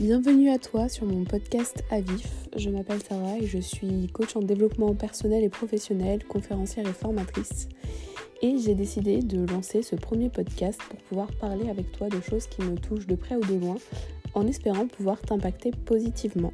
Bienvenue à toi sur mon podcast Avif. Je m'appelle Sarah et je suis coach en développement personnel et professionnel, conférencière et formatrice. Et j'ai décidé de lancer ce premier podcast pour pouvoir parler avec toi de choses qui me touchent de près ou de loin, en espérant pouvoir t'impacter positivement.